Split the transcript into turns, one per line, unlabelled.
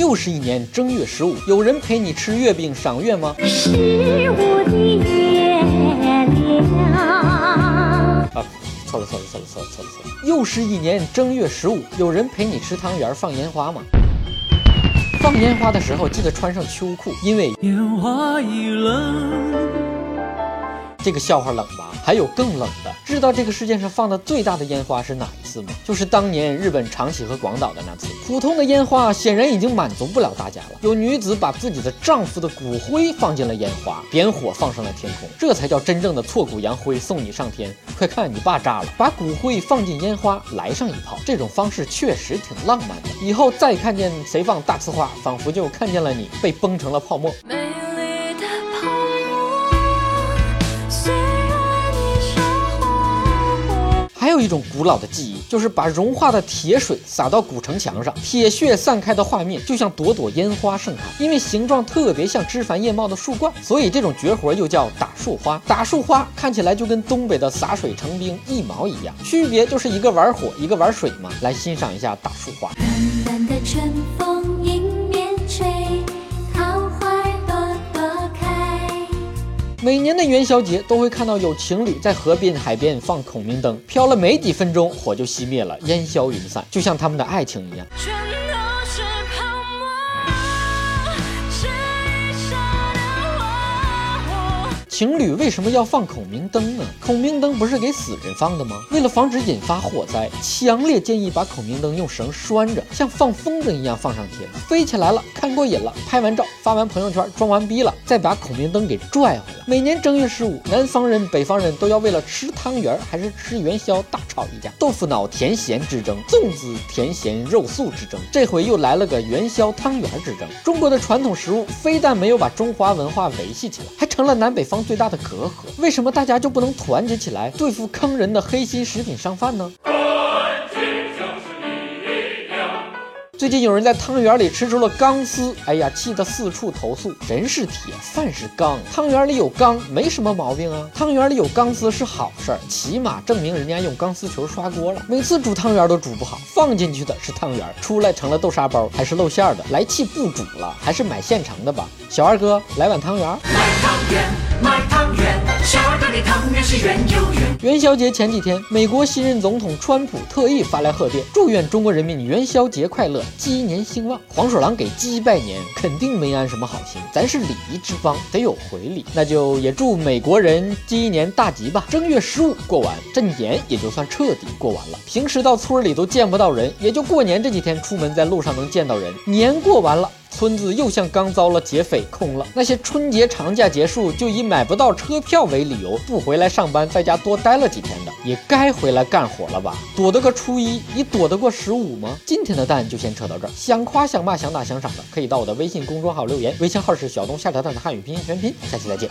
又是一年正月十五，有人陪你吃月饼赏月吗？
十五的月亮。
啊，错了错了错了错了错了错了！又是一年正月十五，有人陪你吃汤圆放烟花吗？放烟花的时候记得穿上秋裤，因为
烟花易冷。
这个笑话冷吧？还有更冷的，知道这个世界上放的最大的烟花是哪一次吗？就是当年日本长崎和广岛的那次。普通的烟花显然已经满足不了大家了，有女子把自己的丈夫的骨灰放进了烟花，点火放上了天空，这才叫真正的挫骨扬灰，送你上天。快看，你爸炸了，把骨灰放进烟花，来上一炮。这种方式确实挺浪漫的。以后再看见谁放大呲花，仿佛就看见了你被崩成了泡沫。一种古老的记忆，就是把融化的铁水洒到古城墙上，铁屑散开的画面就像朵朵烟花盛开。因为形状特别像枝繁叶茂的树冠，所以这种绝活又叫打树花。打树花看起来就跟东北的洒水成冰一毛一样，区别就是一个玩火，一个玩水嘛。来欣赏一下打树花。
淡淡的春风迎
每年的元宵节都会看到有情侣在河边、海边放孔明灯，飘了没几分钟，火就熄灭了，烟消云散，就像他们的爱情一样。情侣为什么要放孔明灯呢？孔明灯不是给死人放的吗？为了防止引发火灾，强烈建议把孔明灯用绳拴着，像放风筝一样放上天，飞起来了，看过瘾了，拍完照发完朋友圈，装完逼了，再把孔明灯给拽回来。每年正月十五，南方人、北方人都要为了吃汤圆还是吃元宵大吵一架，豆腐脑甜咸之争，粽子甜咸肉素之争，这回又来了个元宵汤圆之争。中国的传统食物非但没有把中华文化维系起来，还成了南北方最大的隔阂。为什么大家就不能团结起来对付坑人的黑心食品商贩呢？最近有人在汤圆里吃出了钢丝，哎呀，气得四处投诉。人是铁，饭是钢，汤圆里有钢没什么毛病啊。汤圆里有钢丝是好事儿，起码证明人家用钢丝球刷锅了。每次煮汤圆都煮不好，放进去的是汤圆，出来成了豆沙包，还是露馅的。来气不煮了，还是买现成的吧。小二哥，来碗汤圆。
卖汤圆，卖汤圆，小儿哥的汤圆是圆又圆。
元宵节前几天，美国新任总统川普特意发来贺电，祝愿中国人民元宵节快乐，鸡年兴旺。黄鼠狼给鸡拜年，肯定没安什么好心，咱是礼仪之邦，得有回礼。那就也祝美国人鸡年大吉吧。正月十五过完，这年也就算彻底过完了。平时到村里都见不到人，也就过年这几天出门在路上能见到人。年过完了。村子又像刚遭了劫匪空了。那些春节长假结束就以买不到车票为理由不回来上班，在家多待了几天的，也该回来干活了吧？躲得过初一，你躲得过十五吗？今天的蛋就先扯到这儿。想夸想骂想打想赏的，可以到我的微信公众号留言，微信号是小东下条蛋的汉语拼音全拼。下期再见。